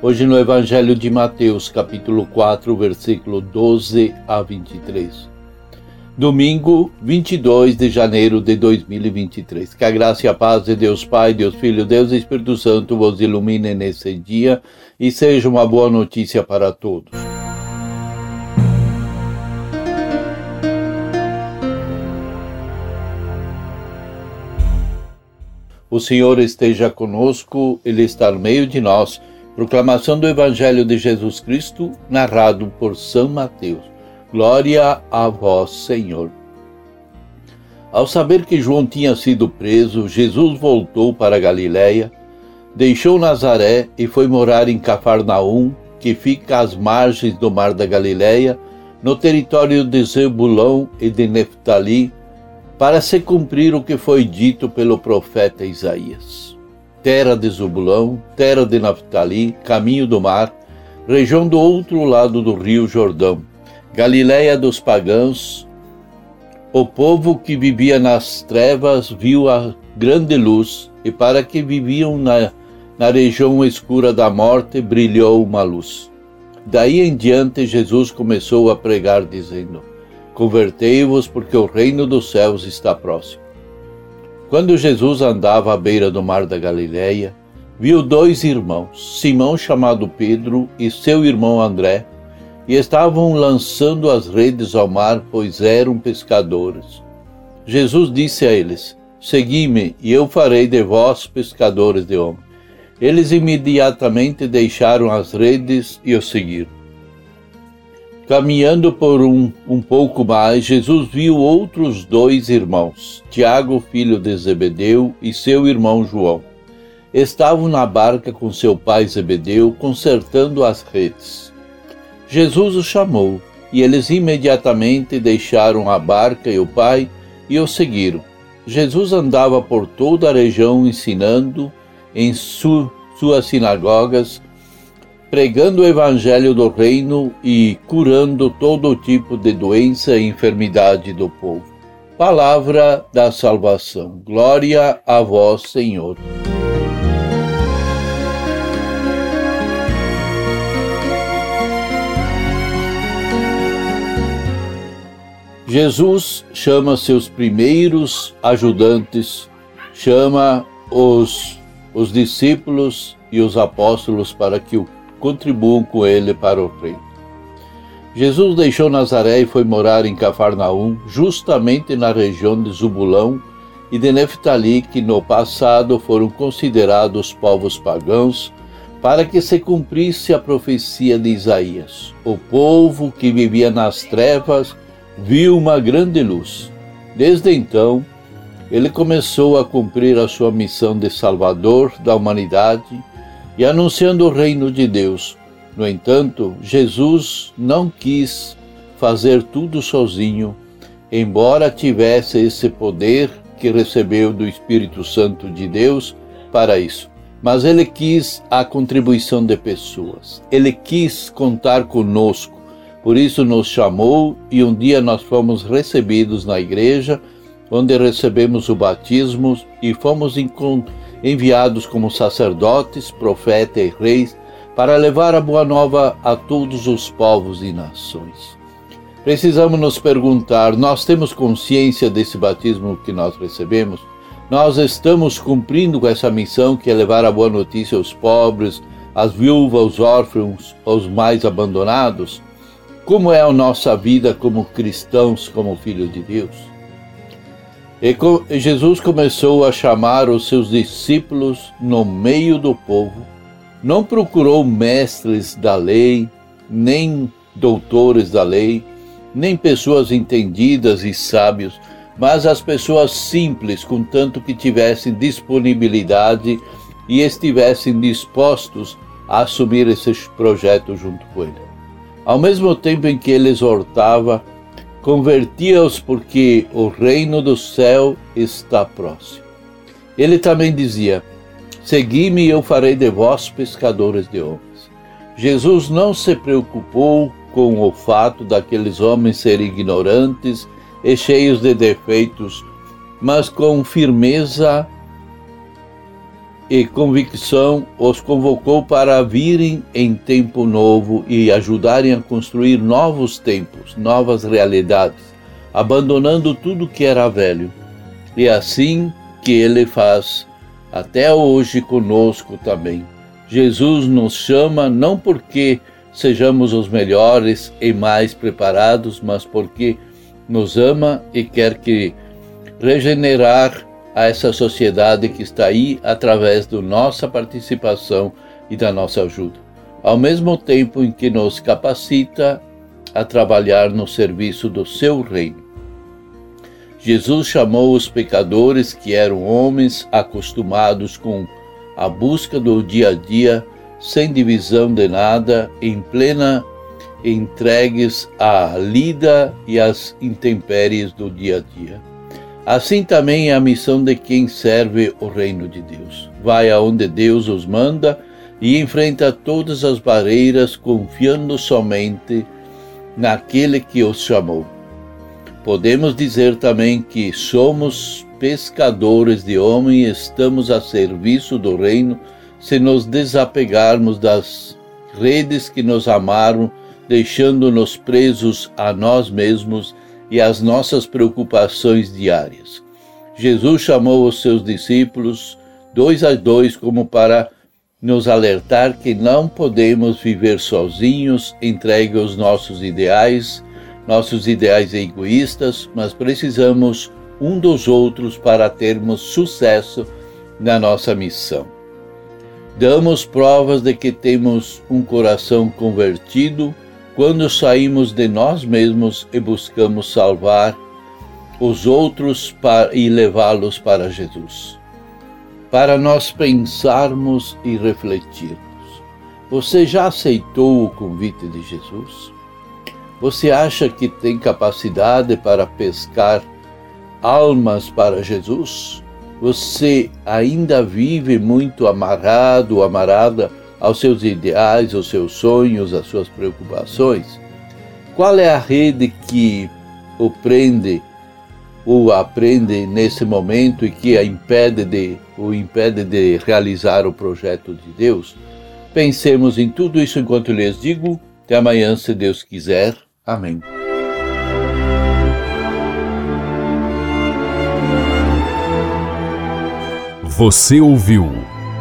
Hoje no Evangelho de Mateus, capítulo 4, versículo 12 a 23. Domingo, 22 de janeiro de 2023. Que a graça e a paz de Deus Pai, Deus Filho, Deus Espírito Santo vos ilumine nesse dia e seja uma boa notícia para todos. O Senhor esteja conosco, Ele está no meio de nós. Proclamação do Evangelho de Jesus Cristo, narrado por São Mateus. Glória a vós, Senhor. Ao saber que João tinha sido preso, Jesus voltou para Galiléia, deixou Nazaré e foi morar em Cafarnaum, que fica às margens do mar da Galiléia, no território de Zebulão e de Neftali, para se cumprir o que foi dito pelo profeta Isaías terra de Zubulão, terra de Naphtali, caminho do mar, região do outro lado do rio Jordão, Galiléia dos pagãos, o povo que vivia nas trevas viu a grande luz, e para que viviam na, na região escura da morte brilhou uma luz. Daí em diante Jesus começou a pregar, dizendo: Convertei-vos, porque o reino dos céus está próximo. Quando Jesus andava à beira do mar da Galileia, viu dois irmãos, Simão chamado Pedro e seu irmão André, e estavam lançando as redes ao mar, pois eram pescadores. Jesus disse a eles: Segui-me, e eu farei de vós pescadores de homens. Eles imediatamente deixaram as redes e o seguiram. Caminhando por um, um pouco mais, Jesus viu outros dois irmãos, Tiago, filho de Zebedeu, e seu irmão João. Estavam na barca com seu pai Zebedeu, consertando as redes. Jesus os chamou, e eles imediatamente deixaram a barca e o pai e o seguiram. Jesus andava por toda a região ensinando em su, suas sinagogas pregando o evangelho do reino e curando todo tipo de doença e enfermidade do povo. Palavra da salvação. Glória a vós, Senhor. Jesus chama seus primeiros ajudantes, chama os, os discípulos e os apóstolos para que o contribuam com ele para o reino. Jesus deixou Nazaré e foi morar em Cafarnaum, justamente na região de Zubulão e de Neftali, que no passado foram considerados povos pagãos, para que se cumprisse a profecia de Isaías. O povo que vivia nas trevas viu uma grande luz. Desde então, ele começou a cumprir a sua missão de Salvador da humanidade e anunciando o reino de Deus. No entanto, Jesus não quis fazer tudo sozinho, embora tivesse esse poder que recebeu do Espírito Santo de Deus para isso. Mas ele quis a contribuição de pessoas. Ele quis contar conosco. Por isso nos chamou e um dia nós fomos recebidos na igreja, onde recebemos o batismo e fomos encontrados enviados como sacerdotes, profetas e reis, para levar a boa nova a todos os povos e nações. Precisamos nos perguntar: nós temos consciência desse batismo que nós recebemos? Nós estamos cumprindo com essa missão que é levar a boa notícia aos pobres, às viúvas, aos órfãos, aos mais abandonados? Como é a nossa vida como cristãos, como filhos de Deus? E Jesus começou a chamar os seus discípulos no meio do povo. Não procurou mestres da lei, nem doutores da lei, nem pessoas entendidas e sábios, mas as pessoas simples, contanto que tivessem disponibilidade e estivessem dispostos a assumir esse projeto junto com ele. Ao mesmo tempo em que ele exortava, convertia-os porque o reino do céu está próximo. Ele também dizia: Segui-me e eu farei de vós pescadores de homens. Jesus não se preocupou com o fato daqueles homens serem ignorantes e cheios de defeitos, mas com firmeza e convicção os convocou para virem em tempo novo e ajudarem a construir novos tempos, novas realidades, abandonando tudo que era velho. E assim que ele faz até hoje conosco também. Jesus nos chama não porque sejamos os melhores e mais preparados, mas porque nos ama e quer que regenerar a essa sociedade que está aí através da nossa participação e da nossa ajuda, ao mesmo tempo em que nos capacita a trabalhar no serviço do seu reino. Jesus chamou os pecadores que eram homens acostumados com a busca do dia a dia, sem divisão de nada, em plena entregues à lida e às intempéries do dia a dia. Assim também é a missão de quem serve o reino de Deus. Vai aonde Deus os manda e enfrenta todas as barreiras confiando somente naquele que os chamou. Podemos dizer também que somos pescadores de homem e estamos a serviço do reino se nos desapegarmos das redes que nos amaram, deixando-nos presos a nós mesmos e as nossas preocupações diárias. Jesus chamou os seus discípulos dois a dois como para nos alertar que não podemos viver sozinhos, entregue aos nossos ideais, nossos ideais egoístas, mas precisamos um dos outros para termos sucesso na nossa missão. Damos provas de que temos um coração convertido quando saímos de nós mesmos e buscamos salvar os outros e levá-los para Jesus. Para nós pensarmos e refletirmos. Você já aceitou o convite de Jesus? Você acha que tem capacidade para pescar almas para Jesus? Você ainda vive muito amarrado, amarrada aos seus ideais, aos seus sonhos, às suas preocupações? Qual é a rede que o prende ou aprende nesse momento e que a impede de, o impede de realizar o projeto de Deus? Pensemos em tudo isso enquanto lhes digo. Até amanhã, se Deus quiser. Amém. Você ouviu